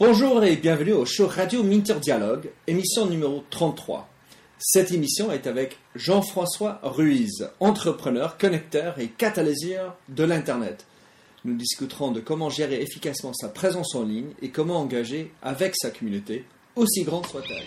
Bonjour et bienvenue au show Radio Minter Dialogue, émission numéro 33. Cette émission est avec Jean-François Ruiz, entrepreneur, connecteur et catalyseur de l'Internet. Nous discuterons de comment gérer efficacement sa présence en ligne et comment engager avec sa communauté, aussi grande soit-elle.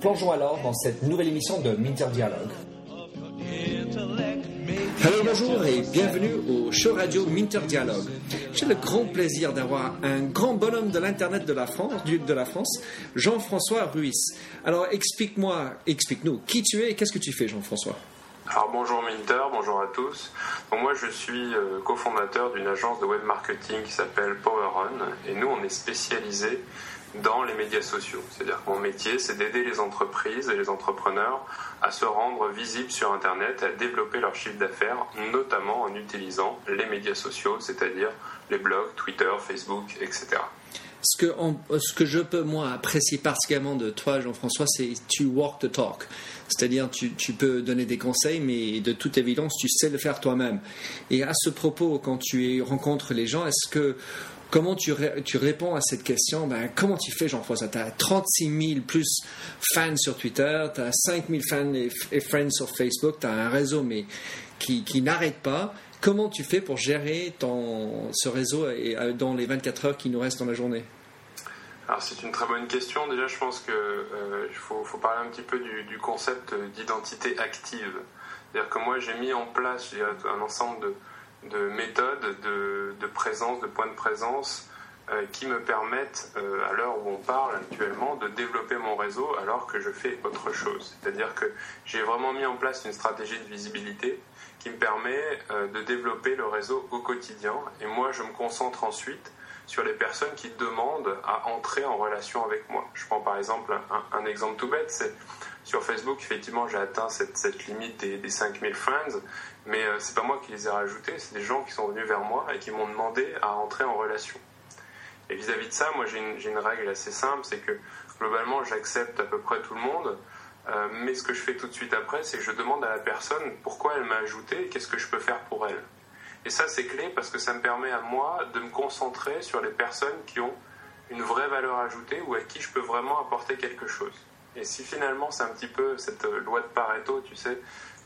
Plongeons alors dans cette nouvelle émission de Minter Dialogue. Hello, bonjour et bienvenue au show radio Minter Dialogue. J'ai le grand plaisir d'avoir un grand bonhomme de l'Internet de la France, du, de la France, Jean-François Ruiz. Alors explique-moi, explique-nous qui tu es et qu'est-ce que tu fais, Jean-François? Alors bonjour Minter, bonjour à tous. Donc, moi je suis euh, cofondateur d'une agence de web marketing qui s'appelle PowerRun et nous on est spécialisé dans les médias sociaux. C'est-à-dire que mon métier c'est d'aider les entreprises et les entrepreneurs à se rendre visibles sur Internet et à développer leur chiffre d'affaires, notamment en utilisant les médias sociaux, c'est-à-dire les blogs, Twitter, Facebook, etc. Ce que, ce que je peux, moi, apprécier particulièrement de toi, Jean-François, c'est tu walk the talk. C'est-à-dire, tu, tu peux donner des conseils, mais de toute évidence, tu sais le faire toi-même. Et à ce propos, quand tu rencontres les gens, est-ce que Comment tu, tu, réponds à cette question? Ben, Comment tu fais, Jean-François? Tu as 36 000 plus fans sur Twitter, tu as 5 000 fans et, friends sur Facebook, tu as un réseau mais qui, qui n'arrête pas. Comment tu fais pour gérer ton, ce réseau et, dans les 24 heures qui nous restent dans la journée? Alors c'est une très bonne question. Déjà, je pense qu'il euh, faut, faut, parler un petit peu du, du concept d'identité active. C'est-à-dire que moi, j'ai mis en place un ensemble de, de méthodes de, présence, de points de présence euh, qui me permettent, euh, à l'heure où on parle actuellement, de développer mon réseau alors que je fais autre chose. C'est-à-dire que j'ai vraiment mis en place une stratégie de visibilité qui me permet euh, de développer le réseau au quotidien. Et moi, je me concentre ensuite sur les personnes qui demandent à entrer en relation avec moi. Je prends par exemple un, exemple tout bête, c'est sur Facebook, effectivement, j'ai atteint cette, limite des, des 5000 friends, mais euh, c'est pas moi qui les ai rajoutés, c'est des gens qui sont venus vers moi et qui m'ont demandé à entrer en relation. Et vis-à-vis de ça, moi j'ai une, règle assez simple, c'est que globalement j'accepte à peu près tout le monde, euh, mais ce que je fais tout de suite après, c'est que je demande à la personne pourquoi elle m'a ajouté et qu'est-ce que je peux faire pour elle. Et ça c'est clé parce que ça me permet à moi de me concentrer sur les personnes qui ont une vraie valeur ajoutée ou à qui je peux vraiment apporter quelque chose. Et si finalement c'est un petit peu cette loi de Pareto, tu sais,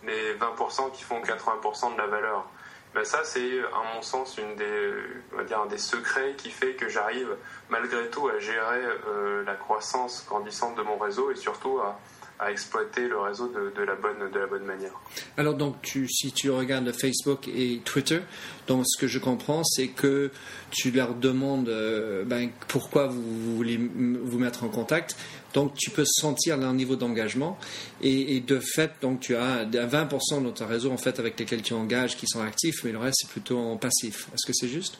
les 20% qui font 80% de la valeur. Ben ça, c'est à mon sens une des, on va dire, un des secrets qui fait que j'arrive malgré tout à gérer euh, la croissance grandissante de mon réseau et surtout à, à exploiter le réseau de, de, la bonne, de la bonne manière. Alors donc tu, si tu regardes Facebook et Twitter, donc ce que je comprends c'est que tu leur demandes euh, ben, pourquoi vous, voulez vous mettre en contact. Donc tu peux sentir leur niveau d'engagement et, de fait donc tu as 20% de ton réseau en fait avec lesquels tu engages qui sont actifs, mais le reste c'est plutôt en passif. Est-ce que c'est juste?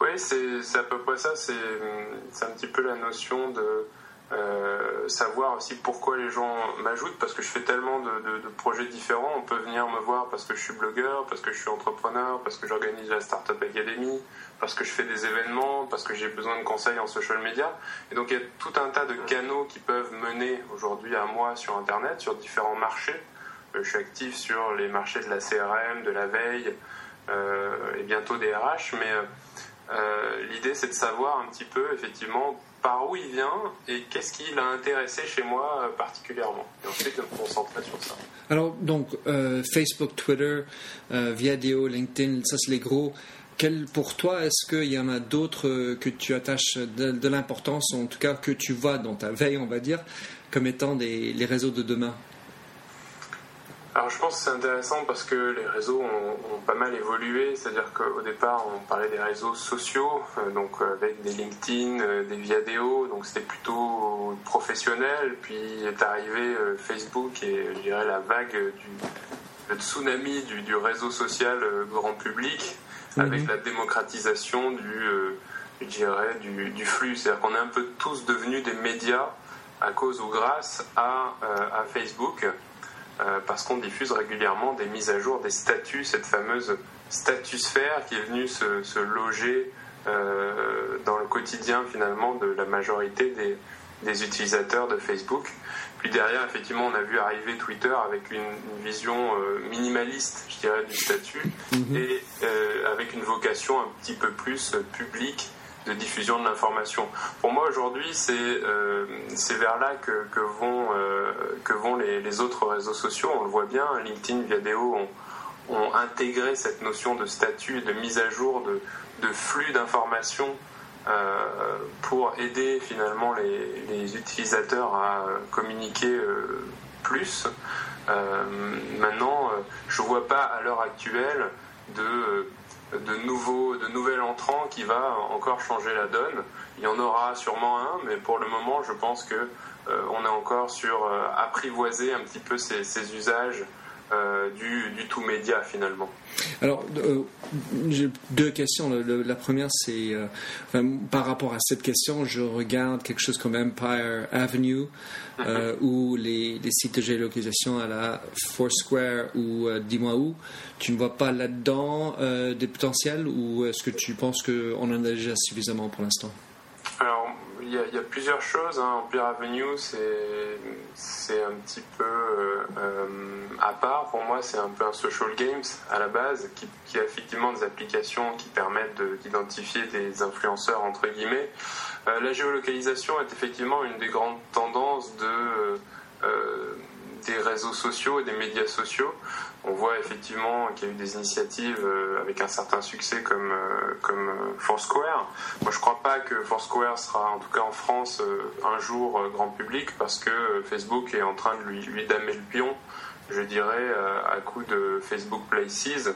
Oui, c'est à peu près ça. C'est un petit peu la notion de euh, savoir aussi pourquoi les gens m'ajoutent, parce que je fais tellement de, projets différents. On peut venir me voir parce que je suis blogueur, parce que je suis entrepreneur, parce que j'organise la Startup Academy, parce que je fais des événements, parce que j'ai besoin de conseils en social media. Et donc il y a tout un tas de canaux qui peuvent mener aujourd'hui à moi sur Internet, sur différents marchés. Euh, je suis actif sur les marchés de la CRM, de la veille euh, et bientôt des RH, mais l'idée c'est de savoir un petit peu effectivement par où il vient et qu'est-ce qui l'a intéressé chez moi euh, particulièrement. Et ensuite de me concentrer sur ça. Alors, donc, euh, Facebook, Twitter, euh, Viadeo, LinkedIn, ça c'est les gros. Quel, pour toi, est-ce qu'il y en a d'autres que tu attaches de, l'importance, en tout cas que tu vois dans ta veille, on va dire, comme étant des, les réseaux de demain? Alors je pense que c'est intéressant parce que les réseaux ont, pas mal évolué, c'est-à-dire qu'au départ on parlait des réseaux sociaux, euh, donc euh, avec des LinkedIn, euh, des Viadeo, donc c'était plutôt professionnel, puis est arrivé Facebook et je dirais la vague du, le tsunami du, réseau social grand public avec mhm. la démocratisation du, je dirais, du, du flux. C'est-à-dire qu'on est un peu tous devenus des médias à cause ou grâce à, à Facebook. Parce qu'on diffuse régulièrement des mises à jour des statuts, cette fameuse statusphère qui est venue se, se loger euh, dans le quotidien finalement de la majorité des, des, utilisateurs de Facebook. Puis derrière, effectivement, on a vu arriver Twitter avec une, vision euh, minimaliste, je dirais, du statut, mhm. et euh, avec une vocation un petit peu plus publique de diffusion de l'information. Pour moi, aujourd'hui, c'est vers là que, vont, que vont les, les, autres réseaux sociaux. On le voit bien, LinkedIn, Viadeo ont ont intégré cette notion de statut de mise à jour de, flux d'informations euh, pour aider finalement les, utilisateurs à communiquer euh, plus. Euh, maintenant, je ne vois pas à l'heure actuelle de, de, nouveaux, de nouvel entrant qui va encore changer la donne. Il y en aura sûrement un, mais pour le moment, je pense que on est encore sur apprivoiser un petit peu ces usages euh, du, tout média finalement. Alors, euh, j'ai deux questions. la première, c'est euh, par rapport à cette question, je regarde quelque chose comme Empire Avenue, mhm. ou les, sites de géolocalisation à la Foursquare ou dis-moi où. Tu ne vois pas là-dedans des potentiels ou est-ce que tu penses qu'on en a déjà suffisamment pour l'instant? Alors, il y, a plusieurs choses. Hein. Empire Avenue, c'est un petit peu euh, euh, à part. Pour moi, c'est un peu un social games à la base, qui, a effectivement des applications qui permettent d'identifier des influenceurs, entre guillemets. Euh, la géolocalisation est effectivement une des grandes tendances de des réseaux sociaux et des médias sociaux. On voit effectivement qu'il y a eu des initiatives euh, avec un certain succès comme, euh, comme euh, Foursquare. Moi, je ne crois pas que Foursquare sera, en tout cas en France, un jour grand public parce que Facebook est en train de lui, damer le pion, je dirais, à coup de Facebook Places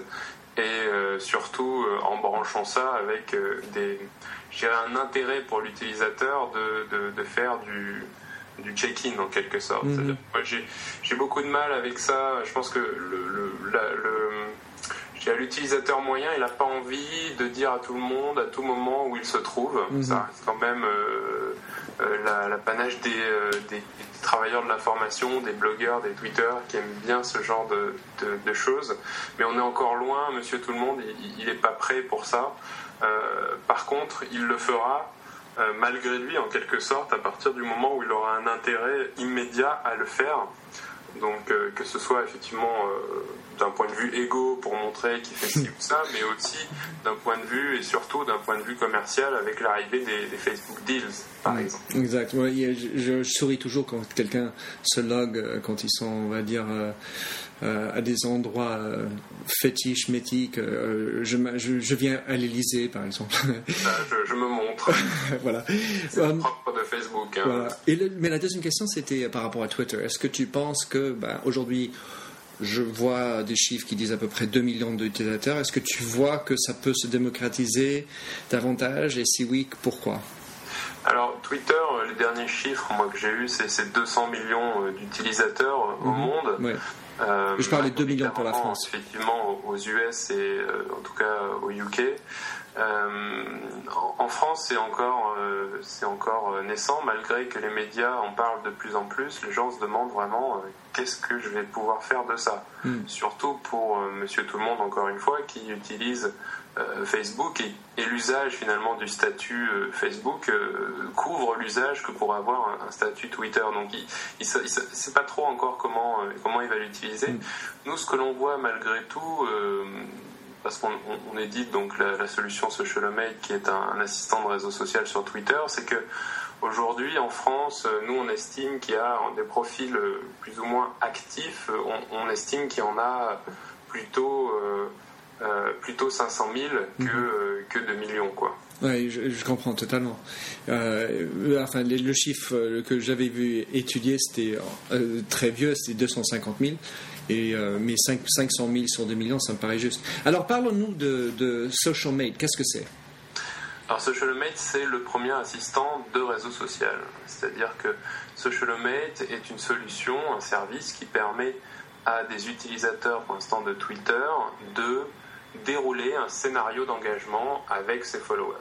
et surtout en branchant ça avec des, un intérêt pour l'utilisateur de, de, faire du, du check-in en quelque sorte. Mhm. j'ai beaucoup de mal avec ça. Je pense que le, l'utilisateur moyen, il n'a pas envie de dire à tout le monde, à tout moment où il se trouve. Mhm. Ça reste quand même euh, euh, l'apanage euh, des, travailleurs de l'information, des blogueurs, des tweeters qui aiment bien ce genre de, choses. Mais on est encore loin, monsieur tout le monde, il n'est pas prêt pour ça. par contre, il le fera euh, malgré lui en quelque sorte à partir du moment où il aura un intérêt immédiat à le faire. Donc euh, que ce soit effectivement euh, d'un point de vue égo pour montrer qu'il fait ci ou ça, mais aussi d'un point de vue et surtout d'un point de vue commercial avec l'arrivée des, Facebook Deals, par exemple. Exact. je, souris toujours quand quelqu'un se log, quand ils sont, on va dire, euh, à des endroits euh, fétiches, mythiques. Euh, je, je, viens à l'Elysée, par exemple. je, me montre. voilà. C'est propre de Facebook. Hein. Et mais la deuxième question, c'était par rapport à Twitter. Est-ce que tu penses que ben, aujourd'hui, je vois des chiffres qui disent à peu près 2 millions d'utilisateurs. Est-ce que tu vois que ça peut se démocratiser davantage? Et si oui, pourquoi? Alors Twitter, les derniers chiffres moi, que j'ai eus, c'est 200 millions d'utilisateurs au mhm. monde. Euh, je parlais de 2 millions pour la France. Effectivement, aux US et euh, en tout cas au UK. Euh, en France, c'est encore, c'est encore naissant, malgré que les médias en parlent de plus en plus. Les gens se demandent vraiment qu'est-ce que je vais pouvoir faire de ça. Hmm. Surtout pour Monsieur Tout le Monde, encore une fois, qui utilise euh, Facebook et, l'usage finalement du statut euh, Facebook euh, couvre l'usage que pourrait avoir un, statut Twitter. Donc il ne sait pas trop encore comment, comment il va l'utiliser. Mm. Nous, ce que l'on voit malgré tout, parce qu'on édite donc la, solution SocialMate qui est un, assistant de réseau social sur Twitter, c'est que Aujourd'hui, en France, nous, on estime qu'il y a des profils plus ou moins actifs. On, estime qu'il y en a plutôt euh, plutôt 500 000 que, mhm. euh, que 2 millions. Quoi. Oui, je, comprends totalement. Euh, enfin, le chiffre que j'avais vu étudier, c'était très vieux, c'était 250 000. Et, mais 5, 500 000 sur 2 millions, ça me paraît juste. Alors parlons-nous de, de SocialMate. Qu'est-ce que c'est? Alors SocialMate, c'est le premier assistant de réseau social. C'est-à-dire que SocialMate est une solution, un service qui permet à des utilisateurs pour l'instant de Twitter de dérouler un scénario d'engagement avec ses followers.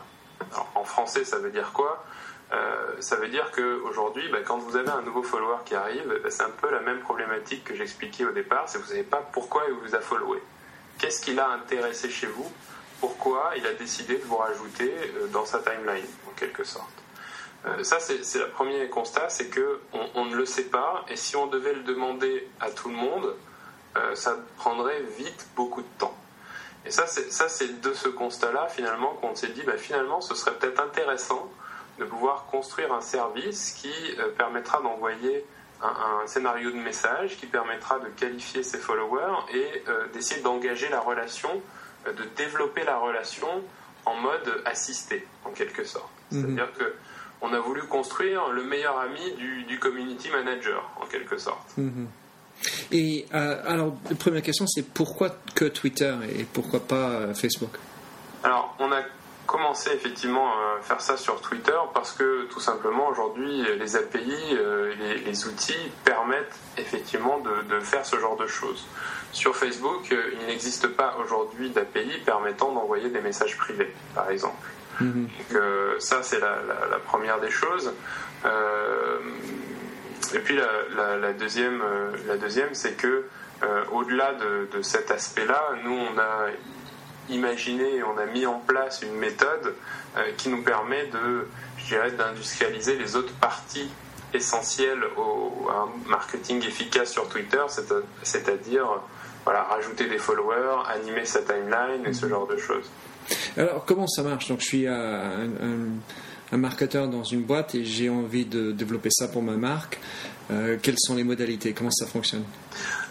en français, ça veut dire quoi? Euh, ça veut dire qu'aujourd'hui, bah, quand vous avez un nouveau follower qui arrive, bah, c'est un peu la même problématique que j'expliquais au départ, c'est que vous ne savez pas pourquoi il vous a followé. Qu'est-ce qui l'a intéressé chez vous? Pourquoi il a décidé de vous rajouter euh, dans sa timeline, en quelque sorte? Euh, ça, c'est le premier constat, c'est qu'on on ne le sait pas, et si on devait le demander à tout le monde, ça prendrait vite beaucoup de temps. Et ça, c'est de ce constat-là, finalement, qu'on s'est dit, bah, finalement, ce serait peut-être intéressant de pouvoir construire un service qui euh, permettra d'envoyer un, scénario de message, qui permettra de qualifier ses followers et euh, d'essayer d'engager la relation, euh, de développer la relation en mode assisté, en quelque sorte. Mhm. C'est-à-dire que on a voulu construire le meilleur ami du, community manager, en quelque sorte. Mhm. Et alors, la première question, c'est pourquoi que Twitter et pourquoi pas Facebook? Alors, on a commencé effectivement à faire ça sur Twitter parce que tout simplement aujourd'hui les API, euh, les, outils permettent effectivement de, faire ce genre de choses. Sur Facebook, euh, il n'existe pas aujourd'hui d'API permettant d'envoyer des messages privés, par exemple. Mhm. Donc euh, ça c'est la, première des choses. et puis la, deuxième, la deuxième c'est que au-delà de, de, cet aspect-là, nous on a imaginé, on a mis en place une méthode euh, qui nous permet de, je dirais, d'industrialiser les autres parties essentielles au, un marketing efficace sur Twitter, c'est-à-dire voilà, rajouter des followers, animer sa timeline et ce genre de choses. Alors, comment ça marche? Donc, je suis un, un, marketeur dans une boîte et j'ai envie de développer ça pour ma marque. Euh, quelles sont les modalités? Comment ça fonctionne?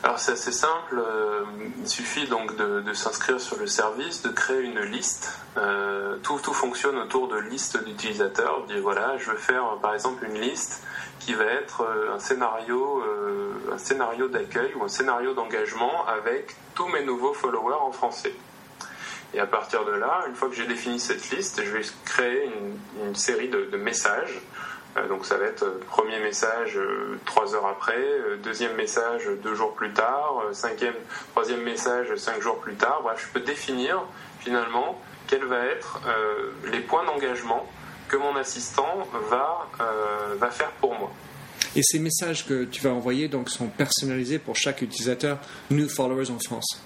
Alors c'est assez simple, euh, il suffit donc de, s'inscrire sur le service, de créer une liste. Euh, tout, tout fonctionne autour de listes d'utilisateurs. Voilà, je veux faire par exemple une liste qui va être un scénario, un scénario d'accueil ou un scénario d'engagement avec tous mes nouveaux followers en français. Et à partir de là, une fois que j'ai défini cette liste, je vais créer une, série de messages donc ça va être euh, premier message euh, trois heures après, deuxième message deux jours plus tard, cinquième, troisième message cinq jours plus tard. Je peux définir finalement quels vont être les points d'engagement que mon assistant va, va faire pour moi. Et ces messages que tu vas envoyer donc sont personnalisés pour chaque utilisateur New Followers en France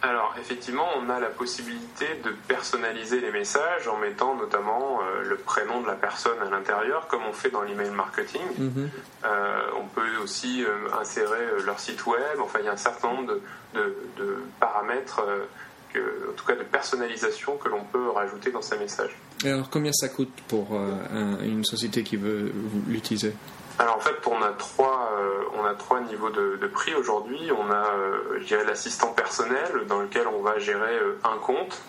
alors effectivement, on a la possibilité de personnaliser les messages en mettant notamment euh, le prénom de la personne à l'intérieur, comme on fait dans l'email marketing. Mhm. Euh, on peut aussi euh, insérer leur site web. Enfin, il y a un certain nombre de, paramètres, en tout cas de personnalisation, que l'on peut rajouter dans ces messages. Et alors, combien ça coûte pour une société qui veut l'utiliser? Alors en fait, on a trois, euh, on a trois niveaux de, prix aujourd'hui. On a, euh, l'assistant personnel dans lequel on va gérer euh, un compte.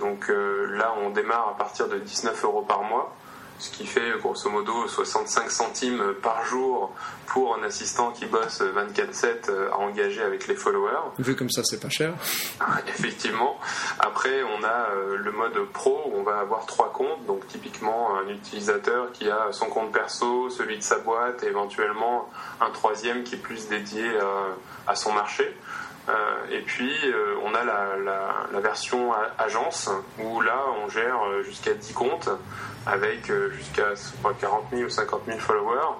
donc là, on démarre à partir de 19 euros par mois ce qui fait grosso modo 65 centimes par jour pour un assistant qui bosse 24/7 euh, à engager avec les followers. Vu comme ça, c'est pas cher. Effectivement. Après, on a euh, le mode pro où on va avoir trois comptes. Donc typiquement un utilisateur qui a son compte perso, celui de sa boîte et éventuellement un troisième qui est plus dédié à, son marché. Euh, et puis on a la, version agence où là on gère jusqu'à 10 comptes avec euh, jusqu'à 40 000 ou 50 000 followers,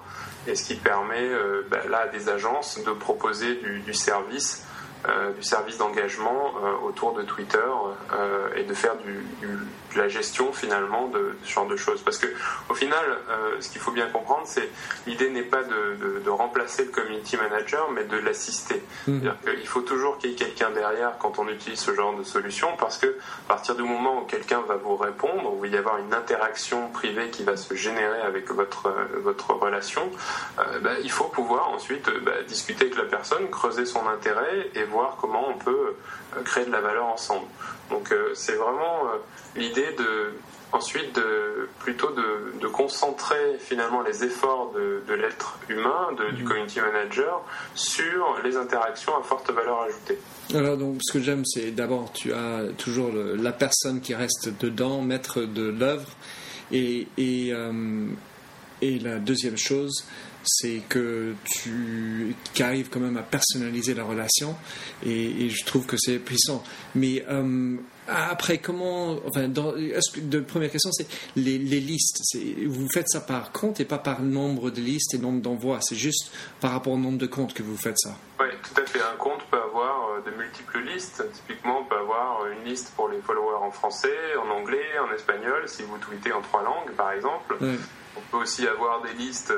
et ce qui permet euh, bah, là à des agences de proposer du, service euh, du service d'engagement autour de Twitter et de faire du, de la gestion finalement de, ce genre de choses. Parce que au final, ce qu'il faut bien comprendre, c'est l'idée n'est pas de, remplacer le community manager, mais de l'assister. Mmh. Il faut toujours qu'il y ait quelqu'un derrière quand on utilise ce genre de solution, parce que à partir du moment où quelqu'un va vous répondre, où il va y avoir une interaction privée qui va se générer avec votre votre relation, bah, il faut pouvoir ensuite bah, discuter avec la personne, creuser son intérêt et voir comment on peut créer de la valeur ensemble. Donc c'est vraiment l'idée de ensuite de, plutôt de, concentrer finalement les efforts de, l'être humain, du mhm. community manager, sur les interactions à forte valeur ajoutée. Alors donc ce que j'aime c'est d'abord tu as toujours la personne qui reste dedans, maître de l'œuvre, et, et, euh, et la deuxième chose, c'est que tu arrives quand même à personnaliser la relation et, je trouve que c'est puissant. Mais euh, après, comment. Enfin, dans, que, de première question, c'est les, les, listes. Vous faites ça par compte et pas par nombre de listes et nombre d'envois. C'est juste par rapport au nombre de comptes que vous faites ça? Oui, tout à fait. Un compte peut avoir euh, de multiples listes. Typiquement, on peut avoir une liste pour les followers en français, en anglais, en espagnol, si vous tweetez en trois langues, par exemple. On peut aussi avoir des listes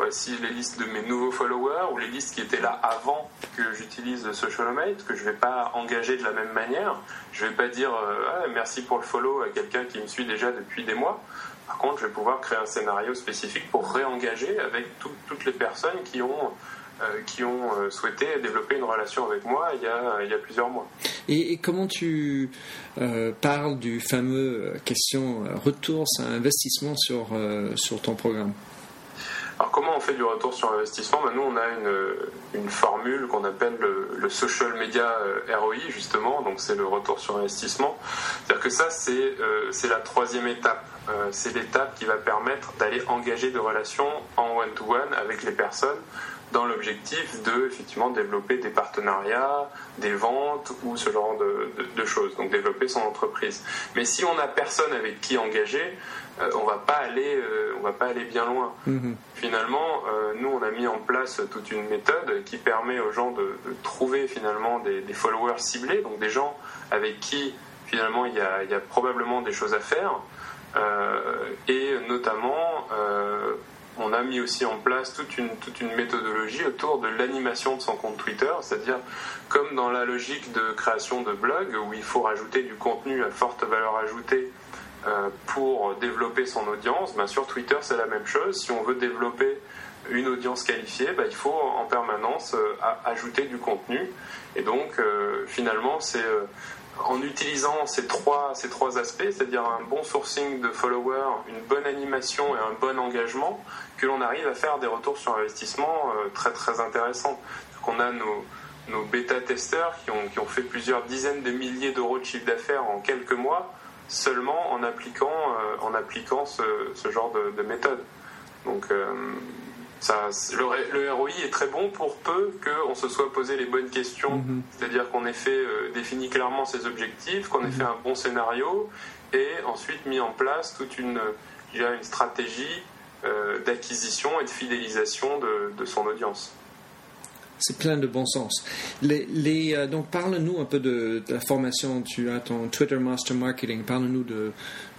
voici les listes de mes nouveaux followers ou les listes qui étaient là avant que j'utilise Socialomate, que je ne vais pas engager de la même manière. Je ne vais pas dire euh, ah, merci pour le follow à quelqu'un qui me suit déjà depuis des mois. Par contre, je vais pouvoir créer un scénario spécifique pour réengager avec toutes les personnes qui ont euh, qui ont euh, souhaité développer une relation avec moi il y a, il y a plusieurs mois. Et, comment tu parles du fameux question retour sur investissement sur, sur ton programme? Alors comment on fait du retour sur investissement? Ben, Nous, on a une, une formule qu'on appelle le, social media euh, ROI, justement, donc c'est le retour sur investissement. C'est-à-dire que ça, c'est euh, la troisième étape. Euh, c'est l'étape qui va permettre d'aller engager des relations en one-to-one avec les personnes dans l'objectif de effectivement développer des partenariats, des ventes ou ce genre de, choses, donc développer son entreprise. Mais si on n'a personne avec qui engager, euh, on va pas aller, euh, on va pas aller bien loin. Mhm. Finalement, euh, nous on a mis en place toute une méthode qui permet aux gens de, trouver finalement des, followers ciblés, donc des gens avec qui finalement il y a, il y a probablement des choses à faire, et notamment on a mis aussi en place toute une, méthodologie autour de l'animation de son compte Twitter, c'est-à-dire comme dans la logique de création de blog où il faut rajouter du contenu à forte valeur ajoutée euh, pour développer son audience, ben sur Twitter c'est la même chose. Si on veut développer une audience qualifiée, ben il faut en permanence euh, ajouter du contenu. Et donc euh, finalement c'est en utilisant ces trois, ces trois aspects, c'est-à-dire un bon sourcing de followers, une bonne animation et un bon engagement, que l'on arrive à faire des retours sur investissement euh, très très intéressants. On a nos, nos bêta-testeurs qui ont, qui ont fait plusieurs dizaines de milliers d'euros de chiffre d'affaires en quelques mois, seulement en appliquant, euh, en appliquant ce, ce genre de, de, méthode. Donc euh, le, ROI est très bon pour peu qu'on se soit posé les bonnes questions, mhm. c'est-à-dire qu'on ait fait euh, défini clairement ses objectifs, qu'on ait mhm. fait un bon scénario et ensuite mis en place toute une, une stratégie euh, d'acquisition et de fidélisation de, son audience. C'est plein de bon sens. Euh, donc, parle-nous un peu de, la formation. Tu as ton Twitter Master Marketing. Parle-nous de,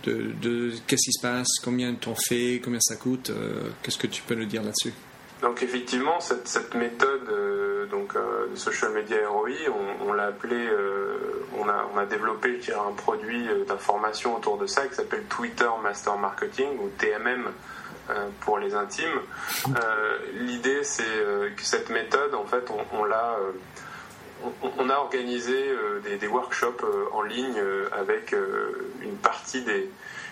qu'est-ce qui se passe, combien t'en fais, combien ça coûte, euh, qu'est-ce que tu peux nous dire là-dessus? Donc effectivement, cette, méthode euh, donc, euh, de social media ROI, on, l'a appelé, on, a, on a développé un produit d'information autour de ça qui s'appelle Twitter Master Marketing ou TMM pour les intimes. L'idée, c'est que cette méthode, en fait, on, l'a on, a organisé euh, des, workshops euh, en ligne euh, avec une partie des,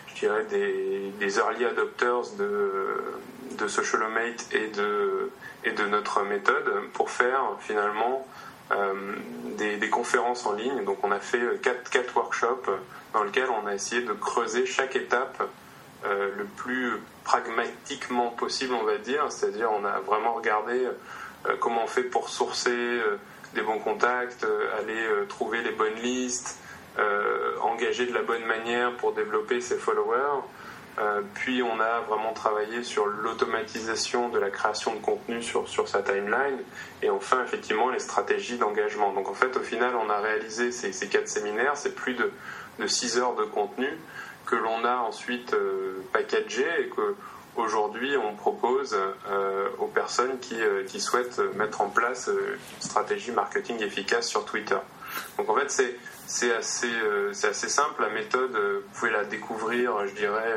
je dirais des, early adopters de, de Socialomate et de, et de notre méthode pour faire finalement des, conférences en ligne. Donc on a fait quatre, quatre workshops dans lesquels on a essayé de creuser chaque étape le plus pragmatiquement possible, on va dire. C'est-à-dire on a vraiment regardé comment on fait pour sourcer des bons contacts, euh, aller euh, trouver les bonnes listes, euh, engager de la bonne manière pour développer ses followers. puis on a vraiment travaillé sur l'automatisation de la création de contenu sur, sur sa timeline et enfin effectivement les stratégies d'engagement. Donc en fait au final on a réalisé ces, ces quatre séminaires, c'est plus de, de 6 heures de contenu que l'on a ensuite packagé et que Aujourd'hui, on propose euh, aux personnes euh, qui, souhaitent mettre en place euh, une stratégie marketing efficace sur Twitter. Donc en fait, c'est assez, assez simple. La méthode, vous pouvez la découvrir, je dirais,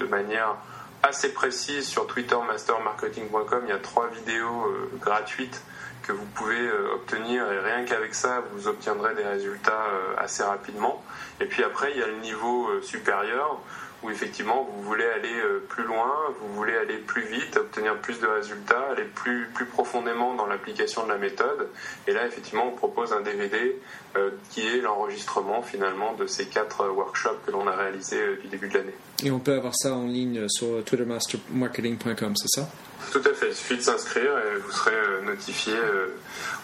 de manière assez précise sur twittermastermarketing.com. Il y a trois vidéos gratuites que vous pouvez obtenir et rien qu'avec ça, vous obtiendrez des résultats assez rapidement. Et puis après, il y a le niveau supérieur où effectivement vous voulez aller euh, plus loin, vous voulez aller plus vite, obtenir plus de résultats, aller plus, plus profondément dans l'application de la méthode. Et là, effectivement, on propose un DVD euh, qui est l'enregistrement finalement de ces quatre workshops que l'on a réalisés du début de l'année. Et on peut avoir ça en ligne sur twittermastermarketing.com, c'est ça? Tout à fait, il suffit de s'inscrire et vous serez euh, notifié euh,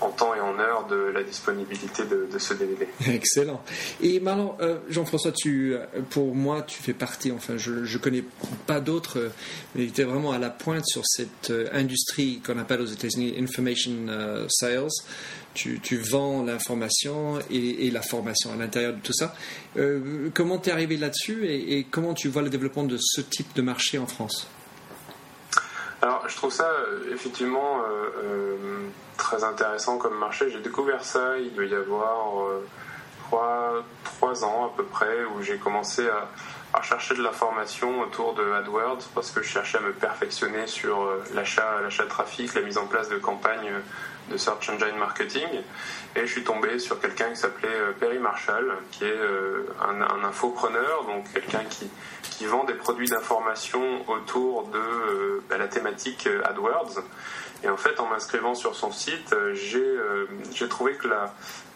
en temps et en heure de la disponibilité de, ce DVD. Excellent. Et maintenant, euh, Jean-François, tu, pour moi, tu fais partie, enfin, je ne connais pas d'autres, mais tu es vraiment à la pointe sur cette industrie qu'on appelle aux États-Unis Information Sales. Tu, vends l'information et, la formation à l'intérieur de tout ça. comment tu es arrivé là-dessus et comment tu vois le développement de ce type de marché en France? Alors, je trouve ça euh, effectivement euh, euh, très intéressant comme marché. J'ai découvert ça, il doit y avoir trois, trois ans à peu près, où j'ai commencé à, à chercher de l'information autour de AdWords parce que je cherchais à me perfectionner sur l'achat, l'achat de trafic, la mise en place de campagnes de Search Engine Marketing. Et je suis tombé sur quelqu'un qui s'appelait Perry Marshall, qui est un, un infopreneur, donc quelqu'un qui, qui vend des produits d'information autour de euh, bah, la thématique euh, AdWords. Et en fait, en m'inscrivant sur son site, euh, j'ai trouvé que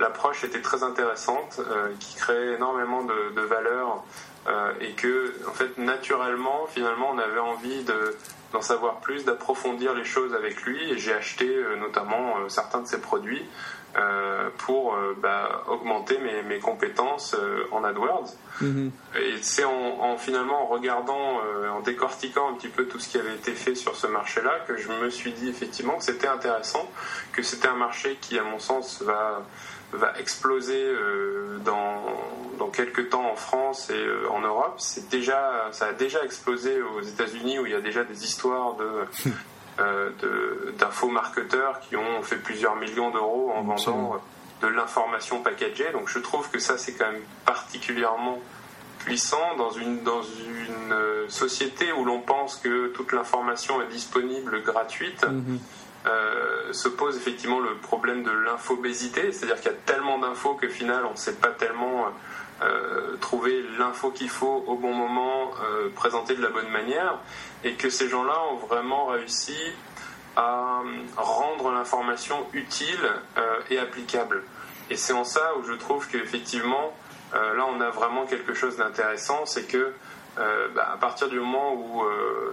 l'approche était très intéressante, qui crée énormément de, de valeur et que, en fait, naturellement, finalement, on avait envie d'en savoir plus, d'approfondir les choses avec lui. Et j'ai acheté notamment certains de ses produits euh, pour euh, bah, augmenter mes, mes compétences euh, en AdWords. Mhm. Et c'est en, finalement en regardant, en décortiquant un petit peu tout ce qui avait été fait sur ce marché-là que je me suis dit effectivement que c'était intéressant, que c'était un marché qui, à mon sens, va va exploser dans quelques temps en France et en Europe. C'est déjà, ça a déjà explosé aux États-Unis où il y a déjà des histoires de Euh, d'info-marketeurs qui ont fait plusieurs millions d'euros en vendant de l'information packagée. Donc je trouve que ça c'est quand même particulièrement puissant dans une, dans une euh, société où l'on pense que toute l'information est disponible gratuite. Mhm. Euh, se pose effectivement le problème de l'infobésité, c'est-à-dire qu'il y a tellement d'infos que final on ne sait pas tellement euh, trouver l'info qu'il faut au bon moment, euh, présenter de la bonne manière, et que ces gens-là ont vraiment réussi à rendre l'information utile euh, et applicable. Et c'est en ça où je trouve qu'effectivement, là on a vraiment quelque chose d'intéressant, c'est que bah, à partir du moment où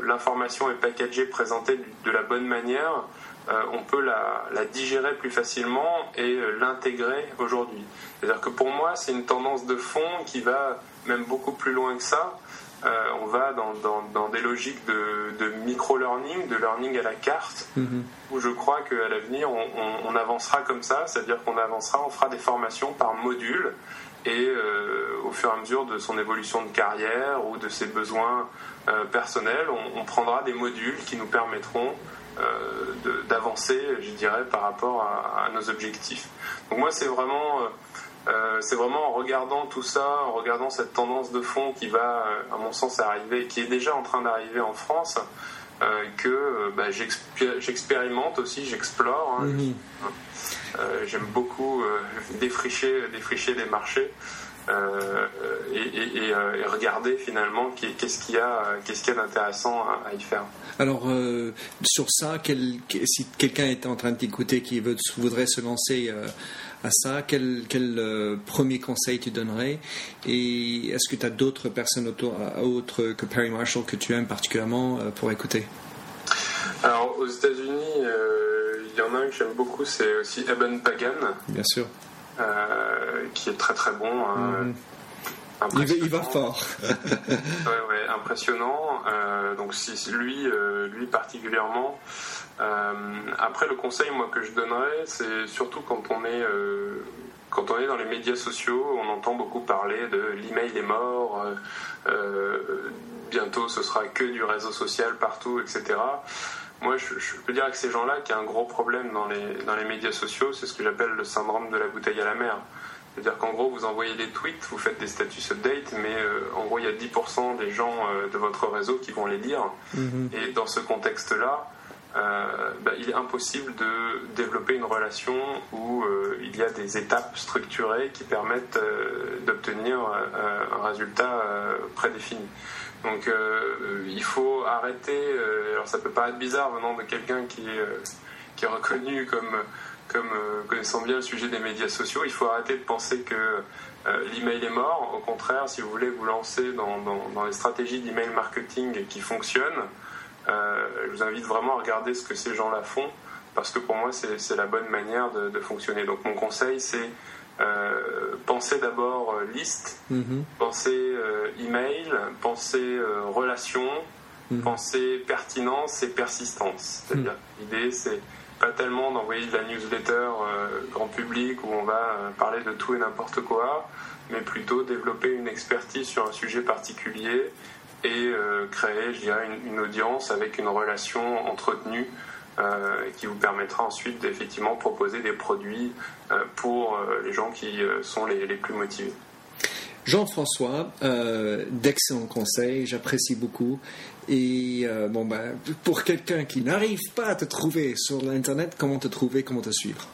l'information est packagée, présentée de la bonne manière, euh, on peut la, digérer plus facilement et euh, l'intégrer aujourd'hui. C'est-à-dire que pour moi, c'est une tendance de fond qui va même beaucoup plus loin que ça. Euh, on va dans, des logiques de, micro-learning, de learning à la carte, mhm. où je crois qu'à l'avenir, on, avancera comme ça, c'est-à-dire qu'on avancera, on fera des formations par module, et au fur et à mesure de son évolution de carrière ou de ses besoins personnels, on, prendra des modules qui nous permettront euh, d'avancer, je dirais, par rapport à, nos objectifs. Donc moi, c'est vraiment, euh, euh, c'est vraiment en regardant tout ça, en regardant cette tendance de fond qui va, à mon sens, arriver, qui est déjà en train d'arriver en France, que bah, j'expérimente aussi, j'explore. Hein. Mhm. J'aime beaucoup défricher, défricher des marchés. Et, regarder finalement qu'est-ce qu'il y a, qu'est-ce qu'il y a d'intéressant à, y faire. Alors, euh, sur ça, si quelqu'un est en train de t'écouter qui voudrait se lancer euh, à ça, quel, euh, premier conseil tu donnerais? Et est-ce que tu as d'autres personnes autour, autres que Perry Marshall que tu aimes particulièrement pour écouter? Alors, aux États-Unis, il y en a un que j'aime beaucoup, c'est aussi Eben Pagan. Bien sûr. Qui est très très bon. Hein. Mm-hmm. Il va, fort. ouais, impressionnant. Euh, donc si, lui, euh, lui particulièrement. Euh, après, le conseil moi que je donnerais, c'est surtout quand on est quand on est dans les médias sociaux, on entend beaucoup parler de l'email est mort. bientôt, ce sera que du réseau social partout, etc. Moi, je, je peux dire que ces gens-là, qui a un gros problème dans les, dans les médias sociaux, c'est ce que j'appelle le syndrome de la bouteille à la mer. C'est-à-dire qu'en gros, vous envoyez des tweets, vous faites des status update, mais euh, en gros, il y a 10% des gens euh, de votre réseau qui vont les lire. Mhm. Et dans ce contexte-là, euh, bah, il est impossible de développer une relation où il y a des étapes structurées qui permettent d'obtenir un résultat prédéfini. Donc il faut arrêter, alors ça peut paraître bizarre venant de quelqu'un qui, qui est reconnu comme, comme connaissant bien le sujet des médias sociaux, il faut arrêter de penser que l'email est mort. Au contraire, si vous voulez vous lancer dans, dans les stratégies d'email marketing qui fonctionnent, je vous invite vraiment à regarder ce que ces gens-là font parce que pour moi, c'est la bonne manière de, fonctionner. Donc mon conseil, c'est euh, penser d'abord euh, liste, mhm. penser euh, email, penser relation, mhm. penser pertinence et persistance. C'est-à-dire, mhm. l'idée, c'est pas tellement d'envoyer de la newsletter grand public où on va parler de tout et n'importe quoi, mais plutôt développer une expertise sur un sujet particulier et créer, je dirais, une, une, audience avec une relation entretenue euh, qui vous permettra ensuite d'effectivement proposer des produits euh, pour euh, les gens qui sont les, plus motivés. Jean-François, d'excellents conseils, j'apprécie beaucoup. Et bon, ben, pour quelqu'un qui n'arrive pas à te trouver sur l'Internet, comment te trouver, comment te suivre?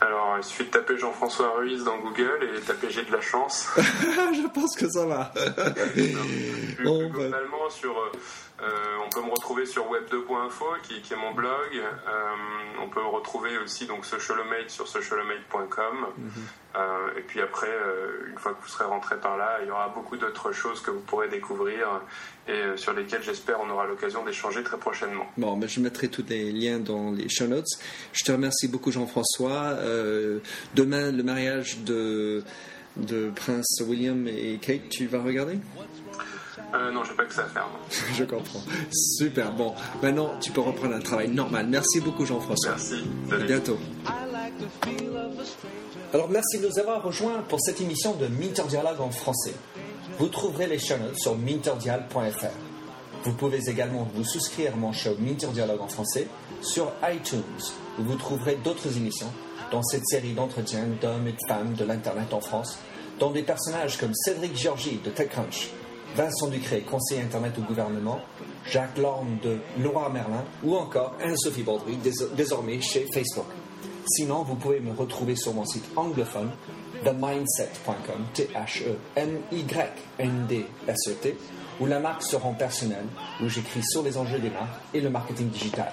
Alors, il suffit de taper Jean-François Ruiz dans Google et taper J'ai de la chance. je pense que ça va. bon, globalement, sur, euh, on peut me retrouver sur web2.info qui, est mon blog. Euh, on peut me retrouver aussi donc socialomate sur socialomate.com. Mhm. Euh, et puis après, une fois que vous serez rentré par là, il y aura beaucoup d'autres choses que vous pourrez découvrir et sur lesquelles j'espère on aura l'occasion d'échanger très prochainement. Bon, ben, je mettrai tous les liens dans les show notes. Je te remercie beaucoup Jean-François. Demain, le mariage de, de Prince William et Kate, tu vas regarder? Euh, non, j'ai pas que ça à faire. je comprends. Super. Bon, maintenant, tu peux reprendre un travail normal. Merci beaucoup, Jean-François. Merci. À bientôt. Alors, merci de nous avoir rejoints pour cette émission de Minter Dialogue en français. Vous trouverez les chaînes sur minterdial.fr. Vous pouvez également vous souscrire à mon show Minter Dialogue en français sur iTunes, où vous trouverez d'autres émissions dans cette série d'entretiens d'hommes et de femmes de l'Internet en France, dont des personnages comme Cédric Georgie de TechCrunch, Vincent Ducré, conseiller Internet au gouvernement, Jacques Lorme de Laura Merlin ou encore Anne-Sophie Baudry, désormais chez Facebook. Sinon, vous pouvez me retrouver sur mon site anglophone themindset.com, T-H-E-M-Y-N-D-S-E-T, où la marque se rend personnelle, où j'écris sur les enjeux des marques et le marketing digital.